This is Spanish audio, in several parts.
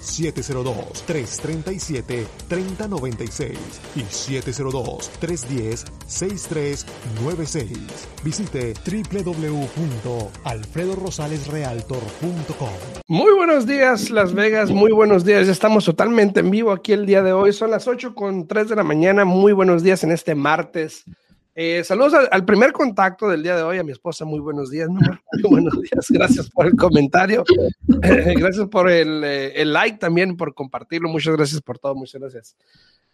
702-337-3096 y 702-310-6396. Visite www.alfredorosalesrealtor.com. Muy buenos días, Las Vegas. Muy buenos días. Ya estamos totalmente en vivo aquí el día de hoy. Son las 8 con 3 de la mañana. Muy buenos días en este martes. Eh, saludos al, primer contacto del día de hoy, a mi esposa. Muy buenos días, Muy buenos días. Gracias por el comentario. Gracias por el, eh, el, like también, por compartirlo. Muchas gracias por todo. Muchas gracias.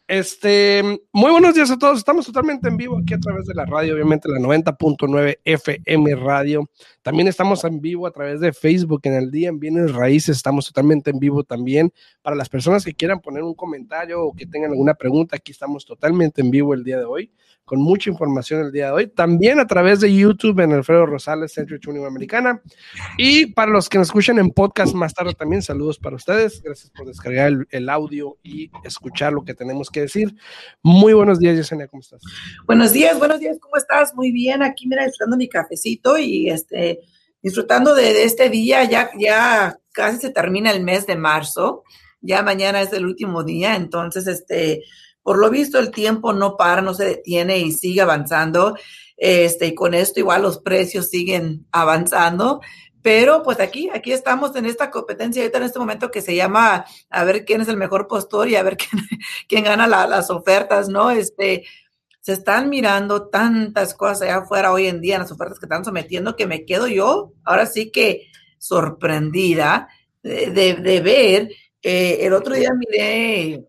Este, muy buenos días a todos. Estamos totalmente en vivo aquí a través de la radio, obviamente la 90.9 FM Radio. También estamos en vivo a través de Facebook en el día en Bienes Raíces. Estamos totalmente en vivo también. Para las personas que quieran poner un comentario o que tengan alguna pregunta, aquí estamos totalmente en vivo el día de hoy con mucha información el día de hoy. También a través de YouTube en Alfredo Rosales, Centro Unión Americana. Y para los que nos escuchan en podcast más tarde también, saludos para ustedes. Gracias por descargar el, audio y escuchar lo que tenemos que decir. Muy buenos días, Yesenia, ¿cómo estás? Buenos días, buenos días, ¿cómo estás? Muy bien, aquí mira, disfrutando mi cafecito y este, disfrutando de, este día. Ya, ya casi se termina el mes de marzo. Ya mañana es el último día, entonces, este, por lo visto, el tiempo no para, no se detiene y sigue avanzando. Este, y con esto igual los precios siguen avanzando. Pero pues aquí, aquí estamos en esta competencia ahorita en este momento que se llama a ver quién es el mejor postor y a ver quién, quién gana las ofertas, ¿no? Este, se están mirando tantas cosas allá afuera hoy en día en las ofertas que están sometiendo que me quedo yo ahora sí que sorprendida de, de, ver. Eh, el otro día miré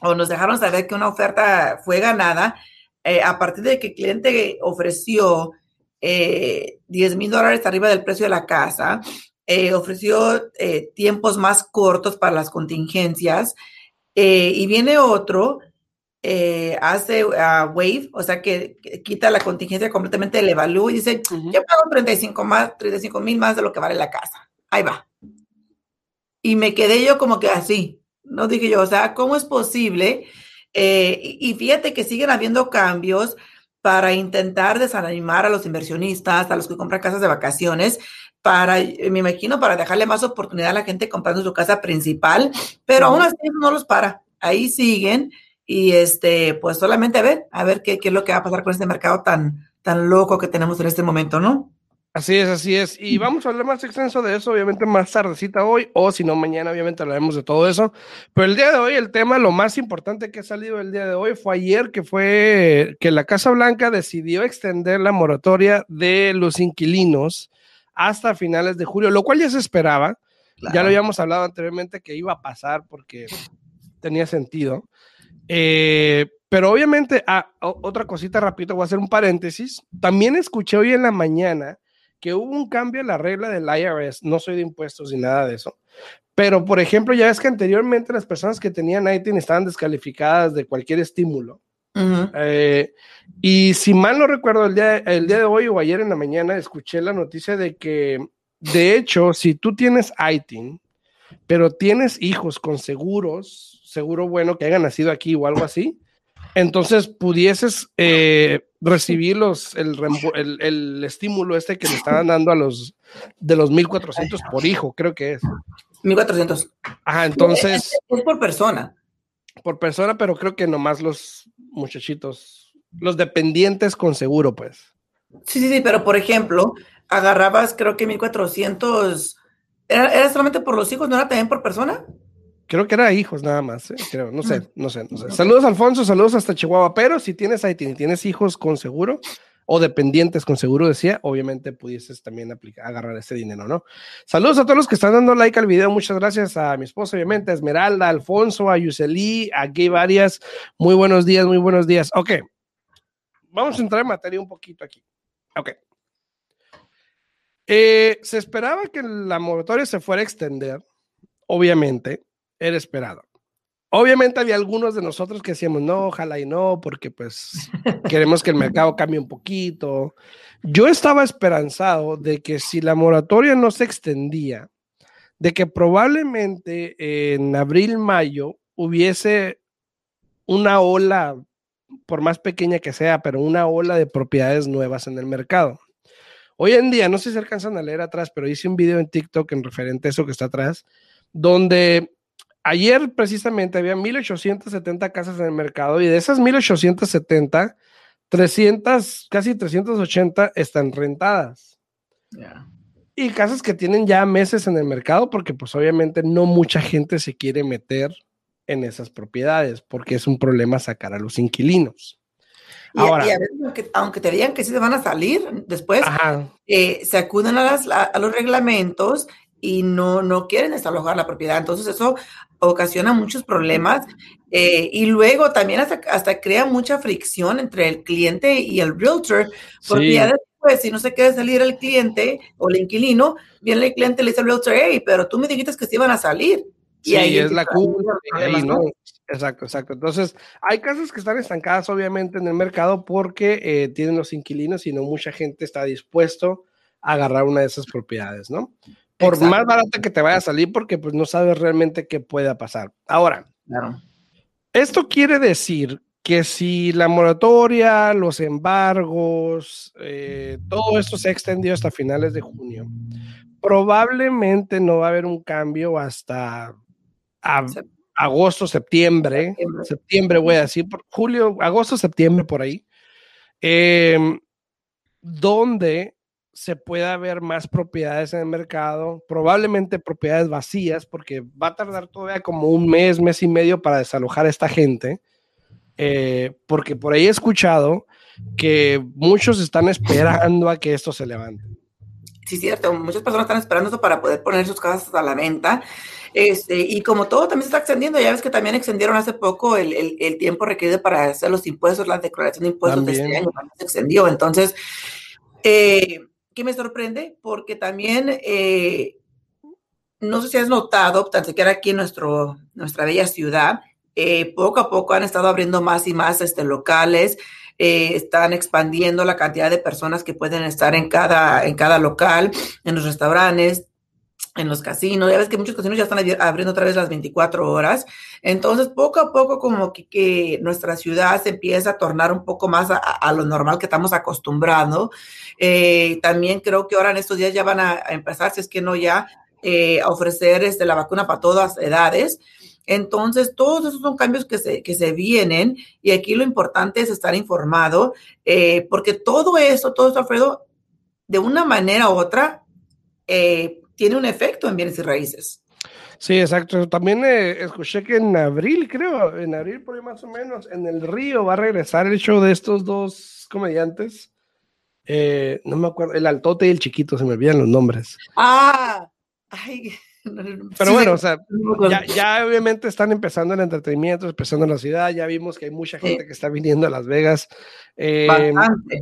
o nos dejaron saber que una oferta fue ganada eh, a partir de que el cliente ofreció eh, 10 mil dólares arriba del precio de la casa, eh, ofreció eh, tiempos más cortos para las contingencias y viene otro, hace uh, wave, o sea que, quita la contingencia completamente, le evalúa y dice, yo pago 35 más, 35 mil más de lo que vale la casa. Ahí va. Y me quedé yo como que así, no dije yo, o sea, ¿cómo es posible? Eh, y fíjate que siguen habiendo cambios para intentar desanimar a los inversionistas, a los que compran casas de vacaciones, para, me imagino, para dejarle más oportunidad a la gente comprando su casa principal, pero aún así no los para. Ahí siguen y este, pues solamente a ver, a ver qué, qué es lo que va a pasar con este mercado tan, tan loco que tenemos en este momento, ¿no? Así es, así es. Y vamos a hablar más extenso de eso, obviamente, más tardecita hoy, o si no, mañana, obviamente, hablaremos de todo eso. Pero el día de hoy, el tema, lo más importante que ha salido el día de hoy fue ayer, que fue que la Casa Blanca decidió extender la moratoria de los inquilinos hasta finales de julio, lo cual ya se esperaba. Ya lo habíamos hablado anteriormente que iba a pasar porque tenía sentido. Eh, pero obviamente, ah, otra cosita rápido, voy a hacer un paréntesis. También escuché hoy en la mañana que hubo un cambio en la regla del IRS, no soy de impuestos ni nada de eso, pero por ejemplo, ya ves que anteriormente las personas que tenían ITIN estaban descalificadas de cualquier estímulo. Eh, y si mal no recuerdo, el día, el día de hoy o ayer en la mañana escuché la noticia de que, de hecho, si tú tienes ITIN, pero tienes hijos con seguros, seguro bueno que hayan nacido aquí o algo así, entonces pudieses eh, recibir los, el, el, estímulo este que le estaban dando a los de los 1400 por hijo, creo que es. 1400. Ajá, entonces. Es, por persona. Por persona, pero creo que nomás los muchachitos, los dependientes con seguro, pues. Sí, sí, sí, pero por ejemplo, agarrabas, creo que 1400. ¿Era, ¿Era solamente por los hijos? ¿No era también por persona? Creo que era hijos nada más, ¿eh? creo, no sé, no sé, no sé. Saludos Alfonso, saludos hasta Chihuahua, pero si tienes ahí, tienes hijos con seguro o dependientes con seguro, decía, obviamente pudieses también aplicar, agarrar ese dinero, ¿no? Saludos a todos los que están dando like al video, muchas gracias a mi esposa, obviamente, a Esmeralda, a Alfonso, a Yuseli, a Gay Varias, muy buenos días, muy buenos días. Ok, vamos a entrar en materia un poquito aquí. Ok. Eh, se esperaba que la moratoria se fuera a extender, obviamente, era esperado. Obviamente había algunos de nosotros que decíamos, no, ojalá y no, porque pues queremos que el mercado cambie un poquito. Yo estaba esperanzado de que si la moratoria no se extendía, de que probablemente en abril, mayo hubiese una ola, por más pequeña que sea, pero una ola de propiedades nuevas en el mercado. Hoy en día, no sé si alcanzan a leer atrás, pero hice un video en TikTok en referente a eso que está atrás, donde ayer precisamente había 1870 casas en el mercado y de esas 1870, 300, casi 380 están rentadas. Y casas que tienen ya meses en el mercado porque pues obviamente no mucha gente se quiere meter en esas propiedades porque es un problema sacar a los inquilinos. Ahora, aunque, te digan que sí se van a salir, después eh, se acuden a, a, los reglamentos y no, no quieren desalojar la propiedad. Entonces eso ocasiona muchos problemas eh, y luego también hasta, hasta, crea mucha fricción entre el cliente y el realtor, porque ya después, si no se quiere salir el cliente o el inquilino, viene el cliente y le dice al realtor, hey, pero tú me dijiste que se iban a salir. Y ahí es la culpa. Exacto, exacto. Entonces, hay casas que están estancadas, obviamente, en el mercado porque eh, tienen los inquilinos y no mucha gente está dispuesto a agarrar una de esas propiedades, ¿no? Por más barata que te vaya a salir, porque pues no sabes realmente qué pueda pasar. Ahora, esto quiere decir que si la moratoria, los embargos, eh, todo esto se ha extendido hasta finales de junio, probablemente no va a haber un cambio hasta agosto, septiembre, septiembre, voy a decir, por julio, agosto, septiembre, por ahí, em, donde se pueda ver más propiedades en el mercado, probablemente propiedades vacías, porque va a tardar todavía como un mes, mes y medio para desalojar a esta gente, eh, porque por ahí he escuchado que muchos están esperando a que esto se levante. Sí, cierto, muchas personas están esperando esto para poder poner sus casas a la venta. Este, y como todo también se está extendiendo, ya ves que también extendieron hace poco el, el, el tiempo requerido para hacer los impuestos, la declaración de impuestos de este año, se extendió. Entonces, eh, que me sorprende porque también, eh, no sé si has notado, tan siquiera aquí en nuestro, nuestra bella ciudad, eh, poco a poco han estado abriendo más y más este, locales, eh, están expandiendo la cantidad de personas que pueden estar en cada, en cada local, en los restaurantes, en los casinos. Ya ves que muchos casinos ya están abriendo otra vez las 24 horas. Entonces, poco a poco, como que, nuestra ciudad se empieza a tornar un poco más a, lo normal que estamos acostumbrando. Eh, también creo que ahora en estos días ya van a, empezar, si es que no ya, eh, a ofrecer este, la vacuna para todas edades. Entonces, todos esos son cambios que se, que se vienen y aquí lo importante es estar informado, eh, porque todo eso, todo esto, Alfredo, de una manera u otra, eh, tiene un efecto en bienes y raíces. Sí, exacto. También eh, escuché que en abril, creo, en abril por ahí más o menos, en el río va a regresar el show de estos dos comediantes. Eh, no me acuerdo, el altote y el chiquito, se me olvidan los nombres. Ah, ay, pero bueno, o sea, ya, obviamente están empezando el entretenimiento, empezando en la ciudad, ya vimos que hay mucha gente que está viniendo a Las Vegas. Eh,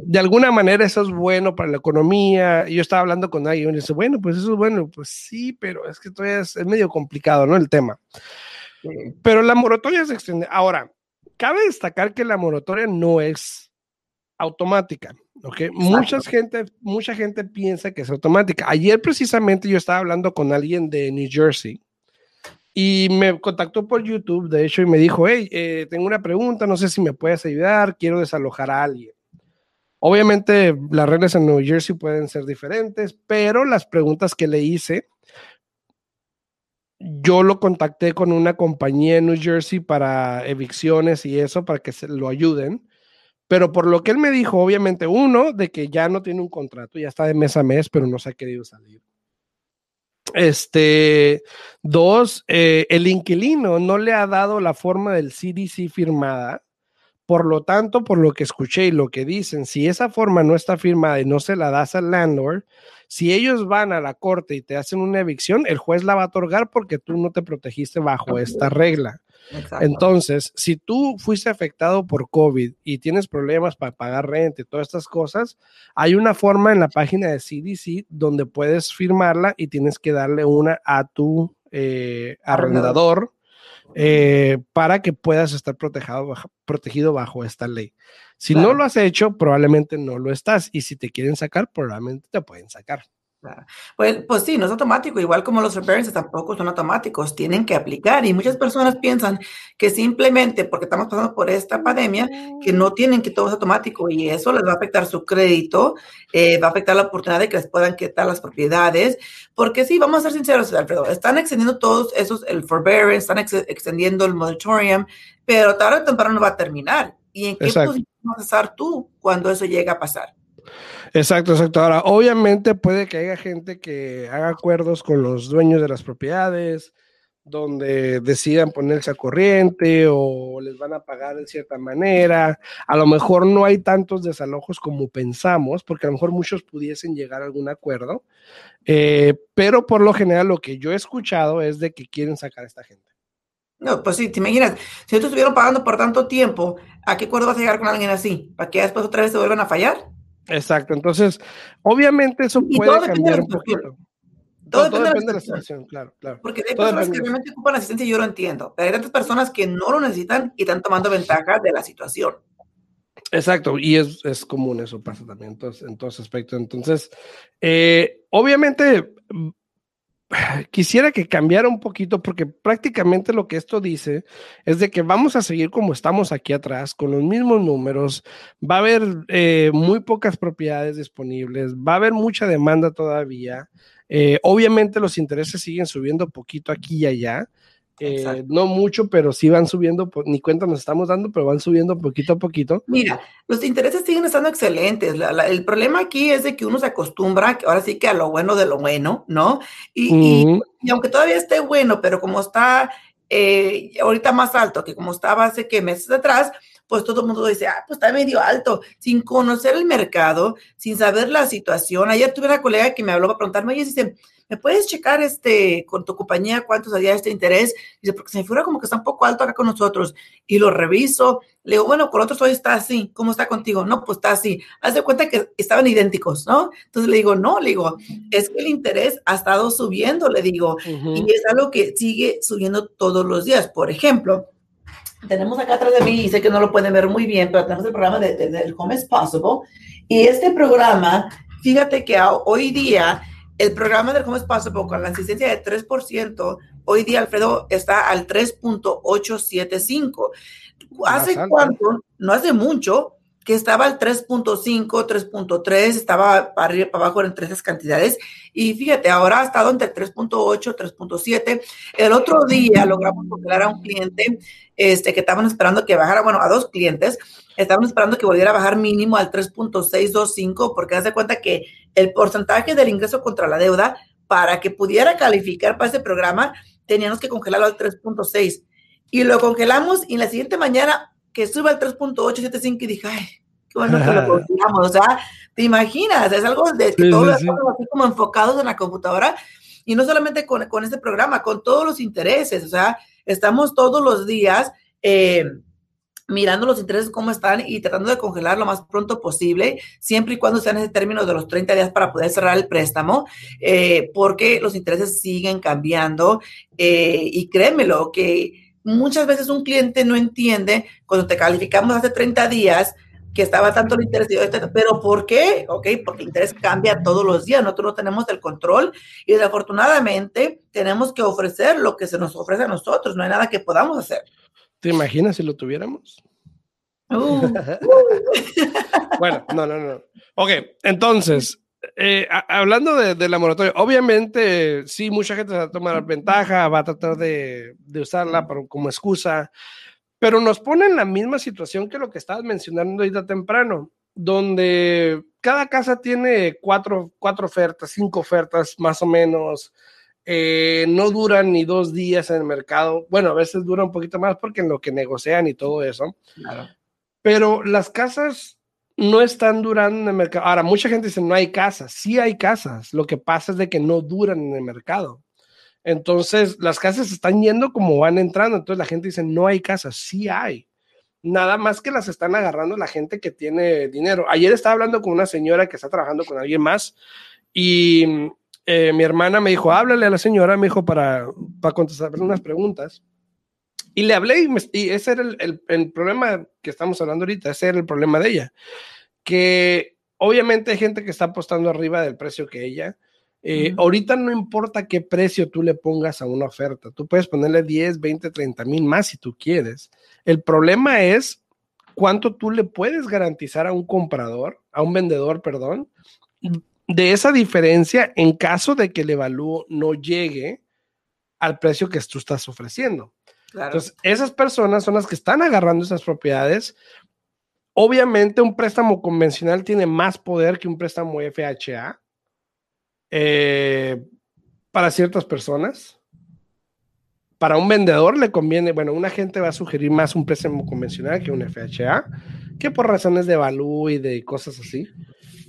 de alguna manera eso es bueno para la economía. Yo estaba hablando con alguien y dice, bueno, pues eso es bueno, pues sí, pero es que todavía es, medio complicado, ¿no? El tema. Pero la moratoria se extiende. Ahora, cabe destacar que la moratoria no es automática. Okay. Mucha gente, mucha gente piensa que es automática. Ayer precisamente yo estaba hablando con alguien de New Jersey y me contactó por YouTube, de hecho, y me dijo, hey, eh, tengo una pregunta, no sé si me puedes ayudar, quiero desalojar a alguien. Obviamente las reglas en New Jersey pueden ser diferentes, pero las preguntas que le hice, yo lo contacté con una compañía en New Jersey para evicciones y eso, para que se lo ayuden. Pero por lo que él me dijo, obviamente, uno, de que ya no tiene un contrato, ya está de mes a mes, pero no se ha querido salir. Este, dos, eh, el inquilino no le ha dado la forma del CDC firmada. Por lo tanto, por lo que escuché y lo que dicen, si esa forma no está firmada y no se la das al landlord, si ellos van a la corte y te hacen una evicción, el juez la va a otorgar porque tú no te protegiste bajo esta regla. Entonces, si tú fuiste afectado por COVID y tienes problemas para pagar renta y todas estas cosas, hay una forma en la página de CDC donde puedes firmarla y tienes que darle una a tu eh, arrendador eh, para que puedas estar protegido protegido bajo esta ley. Si no lo has hecho, probablemente no lo estás. Y si te quieren sacar, probablemente te pueden sacar. Pues, pues sí, no es automático, igual como los forbearances tampoco son automáticos, tienen que aplicar y muchas personas piensan que simplemente porque estamos pasando por esta pandemia, que no tienen que todo es automático y eso les va a afectar su crédito, eh, va a afectar la oportunidad de que les puedan quitar las propiedades, porque sí, vamos a ser sinceros, Alfredo, están extendiendo todos esos, el forbearance, están extendiendo el moratorium, pero tarde o temprano va a terminar. ¿Y en qué posición vas a estar tú cuando eso llega a pasar? Exacto, exacto. Ahora, obviamente puede que haya gente que haga acuerdos con los dueños de las propiedades, donde decidan ponerse a corriente o les van a pagar de cierta manera. A lo mejor no hay tantos desalojos como pensamos, porque a lo mejor muchos pudiesen llegar a algún acuerdo, eh, pero por lo general lo que yo he escuchado es de que quieren sacar a esta gente. No, pues sí, te imaginas, si ellos estuvieron pagando por tanto tiempo, ¿a qué acuerdo vas a llegar con alguien así? ¿Para que después otra vez se vuelvan a fallar? Exacto, entonces, obviamente eso puede cambiar un poquito. Todo, depende, de la situación, claro, claro. Porque hay personas que realmente ocupan asistencia y yo lo entiendo, pero hay tantas personas que no lo necesitan y están tomando ventaja de la situación. Exacto, y es, es común, eso pasa también entonces, en todos aspectos. Entonces, eh, obviamente, quisiera que cambiara un poquito porque prácticamente lo que esto dice es de que vamos a seguir como estamos aquí atrás, con los mismos números, va a haber eh, muy pocas propiedades disponibles, va a haber mucha demanda todavía. Eh, obviamente los intereses siguen subiendo poquito aquí y allá, eh, no mucho, pero sí van subiendo, ni cuenta nos estamos dando, pero van subiendo poquito a poquito. Mira, los intereses siguen estando excelentes. el problema aquí es de que uno se acostumbra, ahora sí que a lo bueno de lo bueno, ¿no? Y, aunque todavía esté bueno, pero como está eh, ahorita más alto que como estaba hace que meses atrás, pues todo el mundo dice, ah, pues está medio alto, sin conocer el mercado, sin saber la situación. Ayer tuve una colega que me habló para preguntarme, oye, dice, ¿me puedes checar este, con tu compañía cuántos había este interés? Dice, porque se me figura como que está un poco alto acá con nosotros. Y lo reviso. Le digo, bueno, con otros hoy está así. ¿Cómo está contigo? No, pues está así. Haz de cuenta que estaban idénticos, ¿no? Entonces le digo, no, le digo, es que el interés ha estado subiendo, le digo, y es algo que sigue subiendo todos los días. Por ejemplo, tenemos acá atrás de mí, y sé que no lo pueden ver muy bien, pero tenemos el programa de, de, Home is Possible. Y este programa, fíjate que hoy día, el programa del Home Possible con la asistencia de 3%, hoy día, Alfredo, está al 3.875. ¿Hace cuánto? No hace mucho, que estaba al 3.5, 3.3, estaba para arriba, para abajo entre esas cantidades. Y fíjate, ahora ha estado entre 3.8, 3.7. El otro día logramos congelar a un cliente este, que estaban esperando que bajara, bueno, a dos clientes, estaban esperando que volviera a bajar mínimo al 3.625, porque hace cuenta que el porcentaje del ingreso contra la deuda, para que pudiera calificar para ese programa, teníamos que congelarlo al 3.6. Y lo congelamos y la siguiente mañana que sube al 3.875 y dije, ay, qué bueno que lo congelamos. O sea, te imaginas, es algo de que todos estamos así como enfocados en la computadora y no solamente con, con este programa, con todos los intereses. O sea, estamos todos los días. Eh, mirando los intereses cómo están y tratando de congelar lo más pronto posible, siempre y cuando sean ese término de los 30 días para poder cerrar el préstamo, eh, porque los intereses siguen cambiando eh, y créemelo que muchas veces un cliente no entiende cuando te calificamos hace 30 días que estaba tanto el interés, pero ¿por qué? Ok, porque el interés cambia todos los días, nosotros no tenemos el control y desafortunadamente tenemos que ofrecer lo que se nos ofrece a nosotros, no hay nada que podamos hacer. ¿Te imaginas si lo tuviéramos? Uh. bueno, no, no, no. Ok, entonces, eh, hablando de, la moratoria, obviamente sí, mucha gente va a tomar ventaja, va a tratar de, usarla como excusa, pero nos pone en la misma situación que lo que estabas mencionando ahorita temprano, donde cada casa tiene cuatro, cuatro ofertas, cinco ofertas más o menos, eh, no duran ni dos días en el mercado, bueno, a veces dura un poquito más porque en lo que negocian y todo eso, pero las casas no están durando en el mercado. Ahora, mucha gente dice, no hay casas. Sí hay casas. Lo que pasa es de que no duran en el mercado. Entonces, las casas están yendo como van entrando. Entonces, la gente dice, no hay casas. Sí hay. Nada más que las están agarrando la gente que tiene dinero. Ayer estaba hablando con una señora que está trabajando con alguien más y eh, mi hermana me dijo, háblale a la señora, me dijo, para, para contestar unas preguntas. Y le hablé y, ese era el, el, problema que estamos hablando ahorita, ese era el problema de ella, que obviamente hay gente que está apostando arriba del precio que ella, Eh, ahorita no importa qué precio tú le pongas a una oferta, tú puedes ponerle 10, 20, 30 mil más si tú quieres. El problema es cuánto tú le puedes garantizar a un comprador, a un vendedor, perdón, de esa diferencia en caso de que el evalúo no llegue al precio que tú estás ofreciendo. Entonces, esas personas son las que están agarrando esas propiedades. Obviamente, un préstamo convencional tiene más poder que un préstamo FHA eh, para ciertas personas. Para un vendedor le conviene, bueno, una gente va a sugerir más un préstamo convencional que un FHA, que por razones de valor y de cosas así,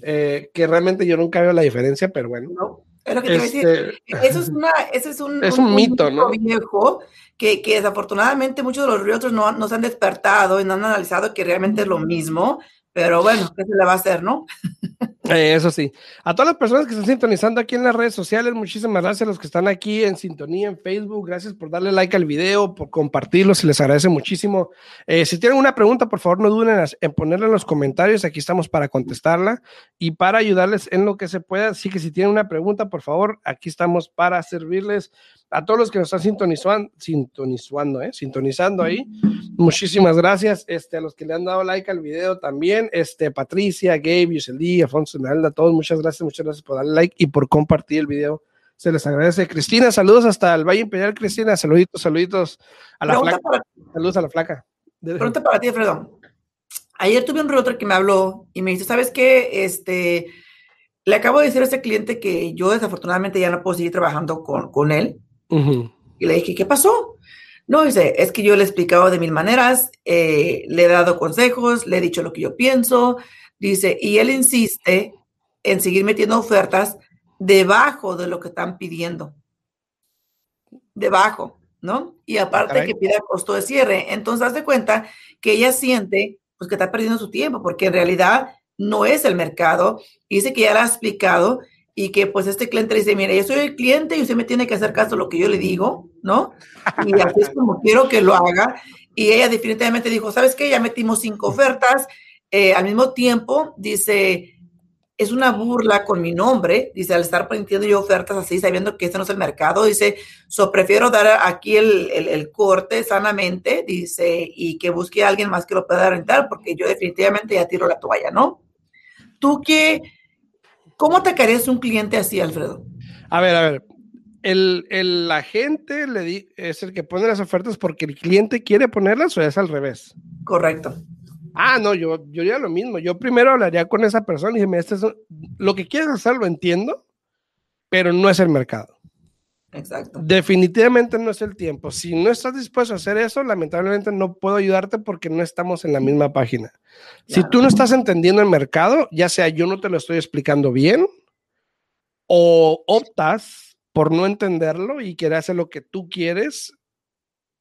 eh, que realmente yo nunca veo la diferencia, pero bueno. Es lo que te decir. Este, eso es, una, eso es un, es un, mito, ¿no? Viejo que, que, desafortunadamente muchos de los realtors no, no se han despertado y no han analizado que realmente es lo mismo. Pero bueno, ¿qué se le va a hacer, no? Eh, eso sí. A todas las personas que están sintonizando aquí en las redes sociales, muchísimas gracias a los que están aquí en sintonía en Facebook. Gracias por darle like al video, por compartirlo, se les agradece muchísimo. Eh, si tienen una pregunta, por favor, no duden en ponerla en los comentarios. Aquí estamos para contestarla y para ayudarles en lo que se pueda. Así que si tienen una pregunta, por favor, aquí estamos para servirles a todos los que nos están sintonizando, sintonizando, ¿eh? sintonizando ahí. Muchísimas gracias. Este, a los que le han dado like al video también. Este, Patricia, Gabe, Yuseli, Afonso, a todos, muchas gracias, muchas gracias por darle like y por compartir el video. Se les agradece. Cristina, saludos hasta el Valle Imperial, Cristina. Saluditos, saluditos a la flaca. Saludos a la flaca. Pregunta para ti, Alfredo. Ayer tuve un realtor que me habló y me dice, ¿sabes qué? Este, le acabo de decir a este cliente que yo desafortunadamente ya no puedo seguir trabajando con, con él y le dije, ¿qué pasó? No, dice, es que yo le he explicado de mil maneras, eh, le he dado consejos, le he dicho lo que yo pienso, dice, y él insiste en seguir metiendo ofertas debajo de lo que están pidiendo. Debajo, ¿no? Y aparte que pida costo de cierre. Entonces, haz de cuenta que ella siente pues que está perdiendo su tiempo, porque en realidad no es el mercado. Dice que ya le ha explicado y que pues este cliente dice, mire, yo soy el cliente y usted me tiene que hacer caso a lo que yo le digo, ¿no? Y así es como quiero que lo haga. Y ella definitivamente dijo, ¿sabes qué? Ya metimos cinco ofertas. Eh, al mismo tiempo, dice, es una burla con mi nombre, dice, al estar poniendo yo ofertas así, sabiendo que este no es el mercado, dice, so prefiero dar aquí el, el, corte sanamente, dice, y que busque a alguien más que lo pueda rentar, porque yo definitivamente ya tiro la toalla, ¿no? ¿Tú qué? ¿Cómo te caerías un cliente así, Alfredo? A ver, a ver. El, el agente le es el que pone las ofertas porque el cliente quiere ponerlas o es al revés. Correcto. Ah, no, yo, yo haría lo mismo. Yo primero hablaría con esa persona y dije, este es, lo que quieres hacer lo entiendo, pero no es el mercado. Exacto. Definitivamente no es el tiempo. Si no estás dispuesto a hacer eso, lamentablemente no puedo ayudarte porque no estamos en la misma página. Si tú no estás entendiendo el mercado, ya sea yo no te lo estoy explicando bien o optas por no entenderlo y querer hacer lo que tú quieres,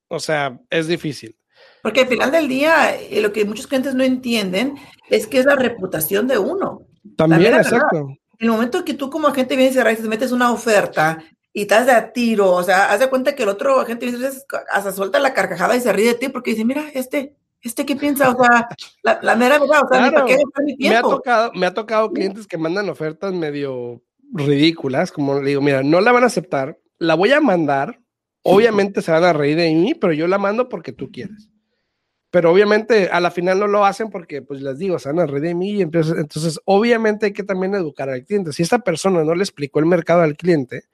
o sea, es difícil. Porque al final del día, eh, lo que muchos clientes no entienden es que es la reputación de uno. También, exacto. En el momento que tú como agente vienes y te metes una oferta y estás de a tiro, o sea, haz de cuenta que el otro agente hasta suelta la carcajada y se ríe de ti porque dice, mira, este, este qué piensa, o sea, la, mera verdad, o sea, ¿para qué mi tiempo? Me ha, tocado, me ha tocado clientes que mandan ofertas medio ridículas, como le digo, mira, no la van a aceptar, la voy a mandar, obviamente se van a reír de mí, pero yo la mando porque tú quieres. Pero obviamente a la final no lo hacen porque, pues les digo, se van a reír de mí, y entonces, entonces obviamente hay que también educar al cliente. Si esta persona no le explicó el mercado al cliente,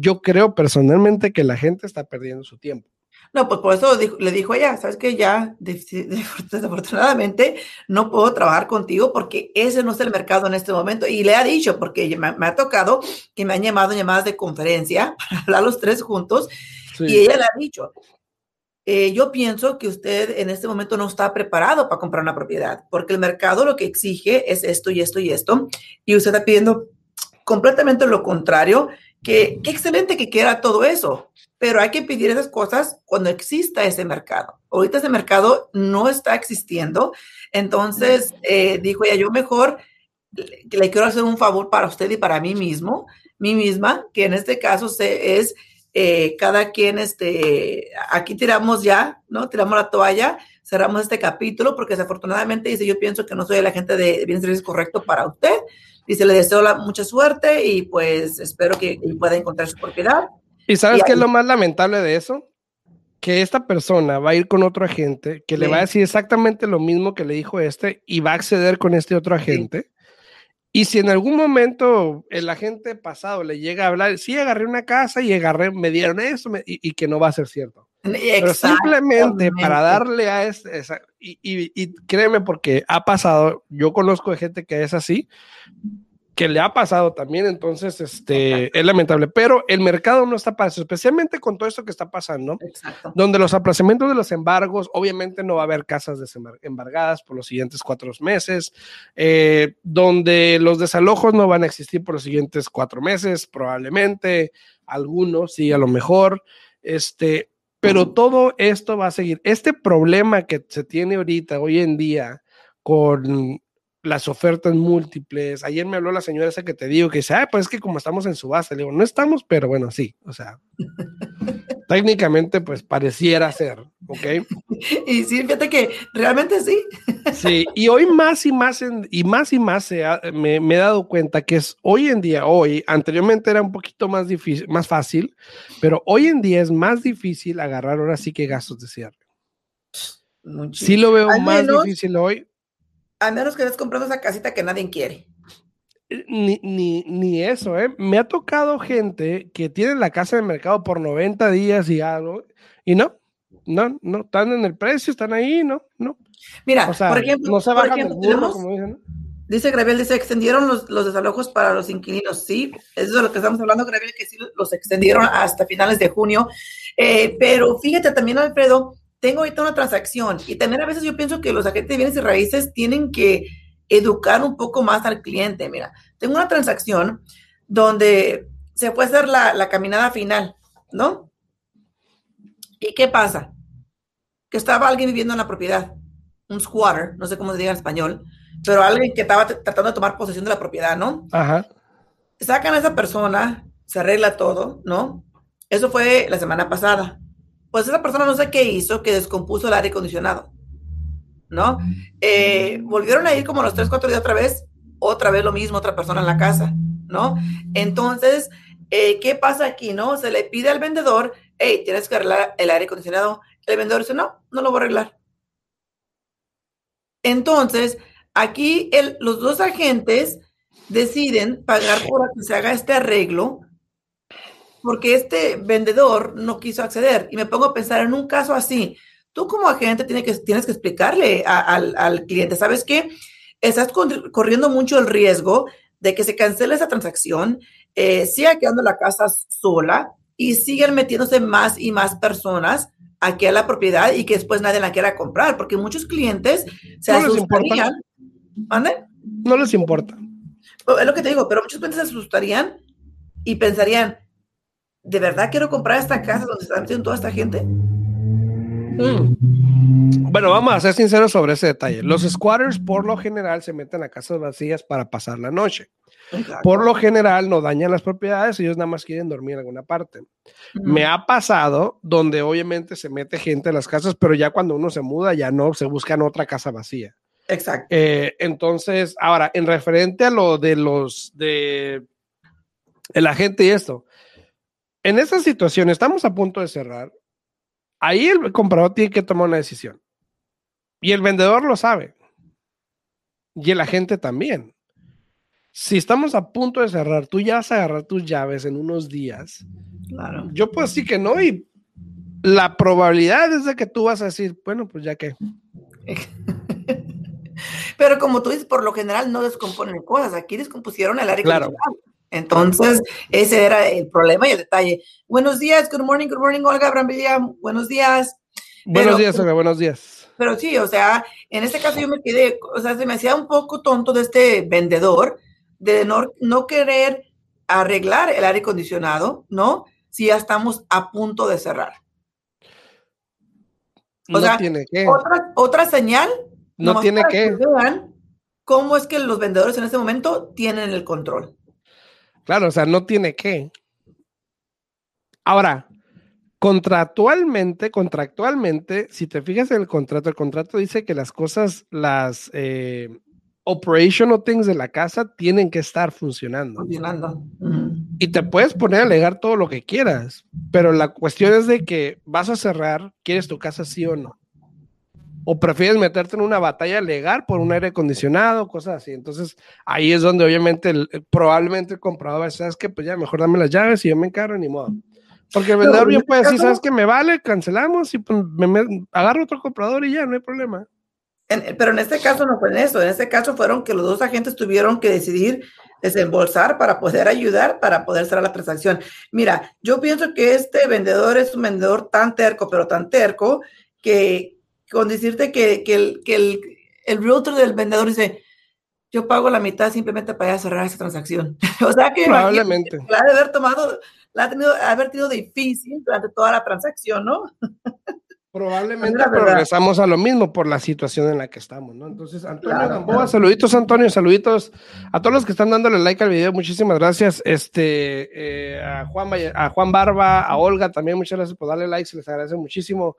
yo creo personalmente que la gente está perdiendo su tiempo. No, pues por eso le dijo ella, sabes que ya desafortunadamente no puedo trabajar contigo porque ese no es el mercado en este momento. Y le ha dicho, porque me, ha tocado que me han llamado llamadas de conferencia para hablar los tres juntos y ella le ha dicho, eh, yo pienso que usted en este momento no está preparado para comprar una propiedad porque el mercado lo que exige es esto y esto y esto y usted está pidiendo completamente lo contrario que excelente que quiera todo eso, pero hay que pedir esas cosas cuando exista ese mercado. Ahorita ese mercado no está existiendo, entonces eh, dijo ya yo mejor le, quiero hacer un favor para usted y para mí mismo, mí misma, que en este caso se, es eh, cada quien, este, aquí tiramos ya, ¿no? Tiramos la toalla, cerramos este capítulo porque desafortunadamente dice, yo pienso que no soy el agente de bienes correcto para usted Dice, le deseo la, mucha suerte y pues espero que pueda encontrar su propiedad. ¿Y sabes qué es lo más lamentable de eso? Que esta persona va a ir con otro agente que le va a decir exactamente lo mismo que le dijo este y va a acceder con este otro agente. Y si en algún momento el agente pasado le llega a hablar, sí, agarré una casa y agarré, me dieron eso y, que no va a ser cierto. Pero simplemente para darle a este, esa, y, y, créeme porque ha pasado, yo conozco gente que es así, que le ha pasado también, entonces este, es lamentable, pero el mercado no está para eso, especialmente con todo esto que está pasando, donde los aplazamientos de los embargos, obviamente no va a haber casas embargadas por los siguientes cuatro meses, eh, donde los desalojos no van a existir por los siguientes cuatro meses, probablemente, algunos sí, a lo mejor, este, pero todo esto va a seguir. Este problema que se tiene ahorita, hoy en día, con las ofertas múltiples. Ayer me habló la señora esa que te digo que dice, ah, pues es que como estamos en subasta, le digo, no estamos, pero bueno, sí, o sea, técnicamente pues pareciera ser, ¿ok? Y sí, fíjate que realmente sí. Sí, y hoy más y más y más y más me, he dado cuenta que es hoy en día, hoy, anteriormente era un poquito más difícil, más fácil, pero hoy en día es más difícil agarrar ahora sí que gastos de cierre. Sí lo veo más difícil hoy, a menos que estés comprando esa casita que nadie quiere. Eh, ni, ni, ni, eso, ¿eh? Me ha tocado gente que tiene la casa en el mercado por 90 días y algo, y no, no, no, están en el precio, están ahí, no, no. Mira, por ejemplo, no se bajan el burro, como dicen. Dice Graviel, dice, extendieron los, los, desalojos para los inquilinos. Sí, eso es de lo que estamos hablando, Graviel, que sí los extendieron hasta finales de junio. Eh, pero fíjate también, Alfredo, tengo ahorita una transacción y también a veces yo pienso que los agentes de bienes y raíces tienen que educar un poco más al cliente. Mira, tengo una transacción donde se puede hacer la, caminada final, ¿no? ¿Y qué pasa? Que estaba alguien viviendo en la propiedad, un squatter, no sé cómo se diga en español, pero alguien que estaba tratando de tomar posesión de la propiedad, ¿no? Ajá. Sacan a esa persona, se arregla todo, ¿no? Eso fue la semana pasada pues esa persona no sé qué hizo, que descompuso el aire acondicionado, ¿no? Eh, volvieron a ir como los tres, cuatro días otra vez, otra vez lo mismo, otra persona en la casa, ¿no? Entonces, eh, ¿qué pasa aquí, no? Se le pide al vendedor, hey, tienes que arreglar el aire acondicionado. El vendedor dice, no, no lo voy a arreglar. Entonces, aquí los dos agentes deciden pagar por que se haga este arreglo porque este vendedor no quiso acceder. Y me pongo a pensar en un caso así. Tú como agente tienes que, tienes que explicarle al, cliente, ¿sabes qué? Estás corriendo mucho el riesgo de que se cancele esa transacción, eh, siga quedando la casa sola y sigan metiéndose más y más personas aquí a la propiedad y que después nadie la quiera comprar, porque muchos clientes se no asustarían. No les importa. Es lo que te digo, pero muchos clientes se asustarían y pensarían, ¿de verdad quiero comprar esta casa donde está metiendo toda esta gente? Mm. Bueno, vamos a ser sinceros sobre ese detalle. Los squatters por lo general se meten a casas vacías para pasar la noche. Por lo general no dañan las propiedades, ellos nada más quieren dormir en alguna parte. Me ha pasado donde obviamente se mete gente en las casas, pero ya cuando uno se muda ya no, se buscan otra casa vacía. Exacto. Eh, entonces, ahora, en referente a lo de los de el agente y esto, en esta situación, estamos a punto de cerrar. Ahí el comprador tiene que tomar una decisión. Y el vendedor lo sabe. Y el agente también. Si estamos a punto de cerrar, tú ya vas a agarrar tus llaves en unos días. Claro. Yo puedo decir que no y la probabilidad es de que tú vas a decir, bueno, pues ya que. Pero como tú dices, por lo general no descomponen cosas. Aquí descompusieron el área claro. Entonces, ese era el problema y el detalle. Buenos días, good morning, good morning, Olga Brambilla, buenos días. Buenos días, Olga, buenos días. Pero sí, o sea, en este caso yo me quedé, o sea, se me hacía un poco tonto de este vendedor de no, no querer arreglar el aire acondicionado, ¿no? Si ya estamos a punto de cerrar. O sea, tiene que. Otra, otra señal. No tiene que. que vean cómo es que los vendedores en este momento tienen el control. Claro, o sea, no tiene que. Ahora, contractualmente, contractualmente, si te fijas en el contrato, el contrato dice que las cosas, las, eh, operational things de la casa tienen que estar funcionando. Funcionando. Y te puedes poner a alegar todo lo que quieras, pero la cuestión es de que vas a cerrar, ¿quieres tu casa sí o no? O prefieres meterte en una batalla legal por un aire acondicionado, cosas así. Entonces, ahí es donde obviamente probablemente el comprador ¿sabes que Pues ya, mejor dame las llaves y yo me encargo, ni modo. Porque el vendedor bien puede decir, ¿sabes que Me vale, cancelamos y pues, me, agarro otro comprador y ya, no hay problema. pero en este caso no fue en eso, en este caso fueron que los dos agentes tuvieron que decidir desembolsar para poder ayudar, para poder cerrar la transacción. Mira, yo pienso que este vendedor es un vendedor tan terco, pero tan terco, que, con decirte que, que, el, que el, el realtor del vendedor dice, yo pago la mitad simplemente para cerrar esa transacción. o sea que probablemente la de haber tomado, la ha tenido, haber tenido difícil durante toda la transacción, ¿no? Probablemente regresamos a lo mismo por la situación en la que estamos, ¿no? Entonces, Antonio Gamboa, saluditos, Antonio, saluditos a todos los que están dándole like al video, muchísimas gracias. Este, eh, a, Juan, a Juan Barba, a Olga también, muchas gracias por darle like, se les agradece muchísimo.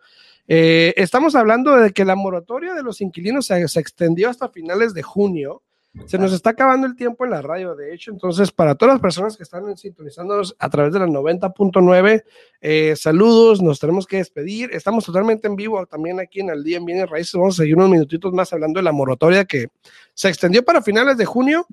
Eh, estamos hablando de que la moratoria de los inquilinos se, extendió hasta finales de junio. Se nos está acabando el tiempo en la radio, de hecho, entonces para todas las personas que están sintonizándonos a través de la 90.9, eh, saludos, nos tenemos que despedir. Estamos totalmente en vivo también aquí en el día en Bienes Raíces. Vamos a seguir unos minutitos más hablando de la moratoria que se extendió para finales de junio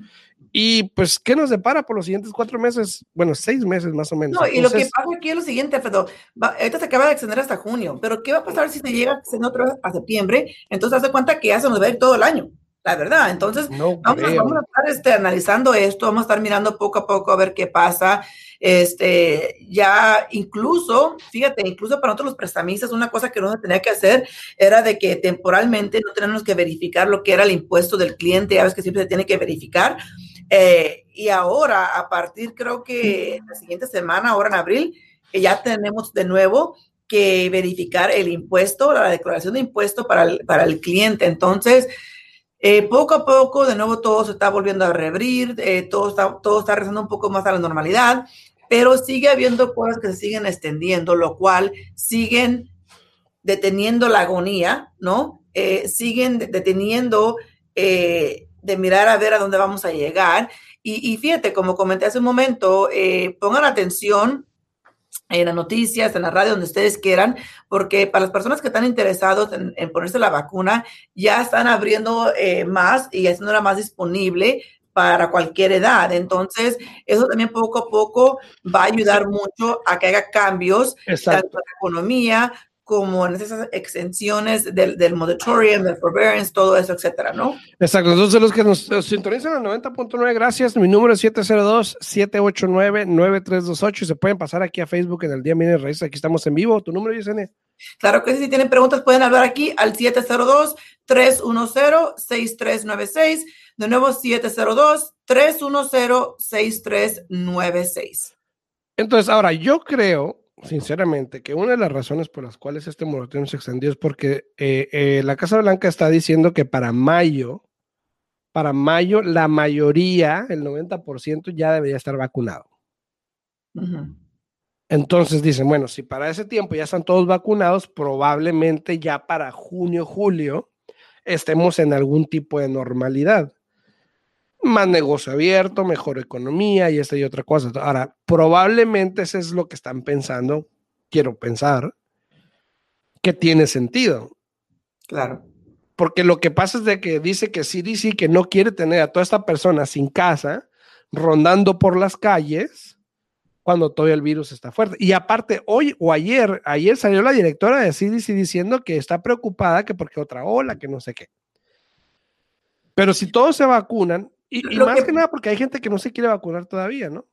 y pues, ¿qué nos depara por los siguientes cuatro meses? Bueno, seis meses más o menos. No, y lo que pasa aquí es lo siguiente, Alfredo. ahorita se acaba de extender hasta junio, pero ¿qué va a pasar si se llega a extender otra vez a septiembre? Entonces, hace cuenta que ya se nos va a ir todo el año la verdad. Entonces, vamos, a estar este, analizando esto, vamos a estar mirando poco a poco a ver qué pasa. Este, ya incluso, fíjate, incluso para nosotros los prestamistas, una cosa que uno tenía que hacer era de que temporalmente no tenemos que verificar lo que era el impuesto del cliente, ya ves que siempre se tiene que verificar. Eh, y ahora, a partir creo que la siguiente semana, ahora en abril, ya tenemos de nuevo que verificar el impuesto, la declaración de impuesto para el, para el cliente. Entonces, eh, poco a poco, de nuevo, todo se está volviendo a reabrir, eh, todo, está, todo está regresando un poco más a la normalidad, pero sigue habiendo cosas que se siguen extendiendo, lo cual siguen deteniendo la agonía, ¿no? Eh, siguen deteniendo de mirar a ver a dónde vamos a llegar. Y, y fíjate, como comenté hace un momento, pongan atención en las noticias, en la radio, donde ustedes quieran, porque para las personas que están interesados en, ponerse la vacuna, ya están abriendo eh, más y haciéndola más disponible para cualquier edad. Entonces, eso también poco a poco va a ayudar mucho a que haya cambios tanto en la economía como en esas exenciones del, del moratorium, del forbearance, todo eso, etcétera, ¿no? Exacto. Entonces, los que nos, sintonizan al 90.9, gracias. Mi número es 702-789-9328 y se pueden pasar aquí a Facebook en el Día Mini Raíces. Aquí estamos en vivo. ¿Tu número, Yesenia? Claro que sí. Si tienen preguntas, pueden hablar aquí al 702-310-6396. De nuevo, 702-310-6396. Entonces, ahora, yo creo sinceramente, que una de las razones por las cuales este moratorio se extendió es porque eh, eh, la Casa Blanca está diciendo que para mayo, para mayo, la mayoría, el 90% ya debería estar vacunado. Entonces dicen, bueno, si para ese tiempo ya están todos vacunados, probablemente ya para junio, julio, estemos en algún tipo de normalidad más negocio abierto, mejor economía y esta y otra cosa. Ahora, probablemente eso es lo que están pensando, quiero pensar, que tiene sentido. Claro. Porque lo que pasa es de que dice que CDC que no quiere tener a toda esta persona sin casa, rondando por las calles, cuando todavía el virus está fuerte. Y aparte, hoy o ayer, ayer salió la directora de CDC diciendo que está preocupada que porque otra ola, que no sé qué. Pero si todos se vacunan, y, más que, nada porque hay gente que no se quiere vacunar todavía, ¿no?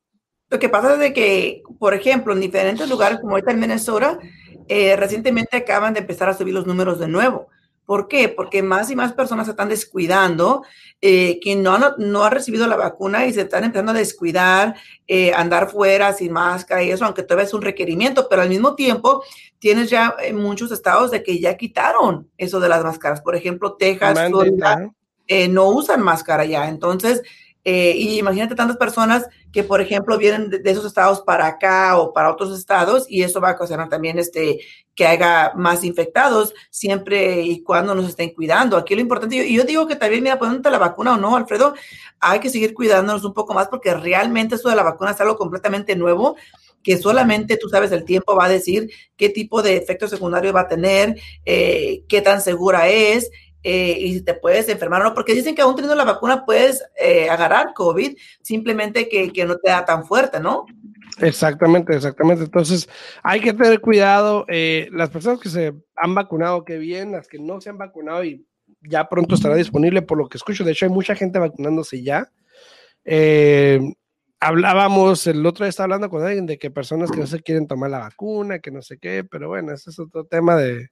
Lo que pasa es de que, por ejemplo, en diferentes lugares, como ahorita en Minnesota, eh, recientemente acaban de empezar a subir los números de nuevo. ¿Por qué? Porque más y más personas se están descuidando, eh, que no, no, no, han recibido la vacuna y se están empezando a descuidar, eh, andar fuera sin máscara y eso, aunque todavía es un requerimiento, pero al mismo tiempo tienes ya muchos estados de que ya quitaron eso de las máscaras. Por ejemplo, Texas, Florida, eh, no usan máscara ya. Entonces, Eh, y imagínate tantas personas que, por ejemplo, vienen de, esos estados para acá o para otros estados y eso va a ocasionar también este, que haya más infectados siempre y cuando nos estén cuidando. Aquí lo importante, y yo, digo que también, mira, poniéndote la vacuna o no, Alfredo, hay que seguir cuidándonos un poco más porque realmente eso de la vacuna es algo completamente nuevo que solamente tú sabes el tiempo va a decir qué tipo de efecto secundario va a tener, eh, qué tan segura es, eh, y te puedes enfermar o no, porque dicen que aún teniendo la vacuna puedes eh, agarrar COVID, simplemente que, que, no te da tan fuerte, ¿no? Exactamente, exactamente. Entonces, hay que tener cuidado. Eh, las personas que se han vacunado, qué bien, las que no se han vacunado y ya pronto estará disponible, por lo que escucho. De hecho, hay mucha gente vacunándose ya. hablábamos, el otro día estaba hablando con alguien de que personas que no se quieren tomar la vacuna, que no sé qué, pero bueno, ese es otro tema de,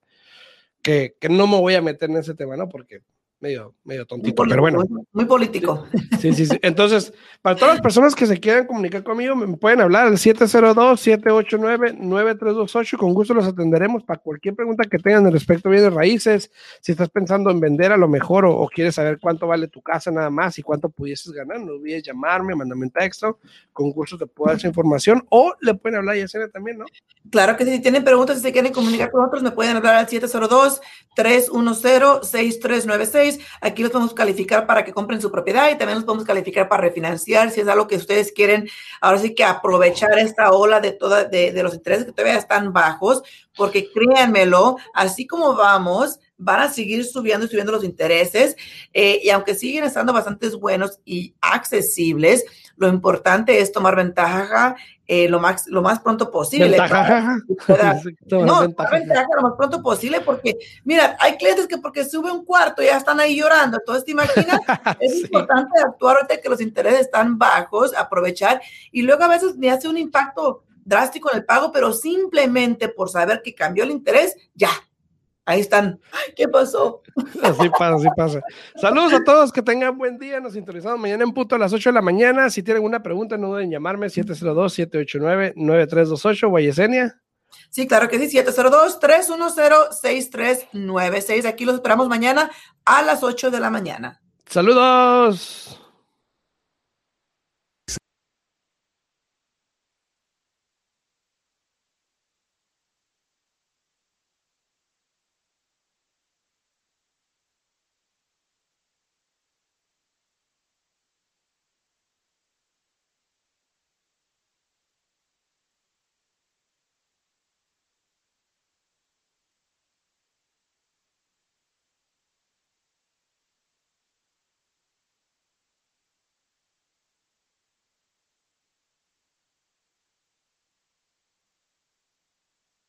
que, que, no me voy a meter en ese tema, ¿no? Porque medio, medio tontito, pero bueno. Muy político. Sí, sí, sí. Entonces, para todas las personas que se quieran comunicar conmigo, me pueden hablar al 702-789-9328. Con gusto los atenderemos para cualquier pregunta que tengan respecto a bienes raíces. Si estás pensando en vender a lo mejor o, quieres saber cuánto vale tu casa nada más y cuánto pudieses ganar, no olvides llamarme, mandarme un texto. Con gusto te puedo dar esa información o le pueden hablar a Yesenia también, ¿no? Claro que si tienen preguntas, si se quieren comunicar con otros, me pueden hablar al 702-310-6396 Aquí los podemos calificar para que compren su propiedad y también los podemos calificar para refinanciar si es algo que ustedes quieren. Ahora sí que aprovechar esta ola de, toda, de los intereses que todavía están bajos, porque créanmelo, así como vamos, van a seguir subiendo y subiendo los intereses eh, y aunque siguen estando bastante buenos y accesibles, lo importante es tomar ventaja eh, lo, más, lo más pronto posible. Ventaja. no, tomar ventaja lo más pronto posible porque, mira, hay clientes que porque sube un cuarto ya están ahí llorando. Entonces, ¿te imaginas? Es importante actuar ahorita que los intereses están bajos, aprovechar y luego a veces me hace un impacto drástico en el pago, pero simplemente por saber que cambió el interés, ya, ahí están. ¿Qué pasó? Así pasa, así pasa. Saludos a todos, que tengan buen día. Nos interesamos mañana en punto a las 8 de la mañana. Si tienen alguna pregunta, no duden en llamarme 702-789-9328, Guayesenia. Sí, claro que sí, 702-310-6396. Aquí los esperamos mañana a las 8 de la mañana. Saludos.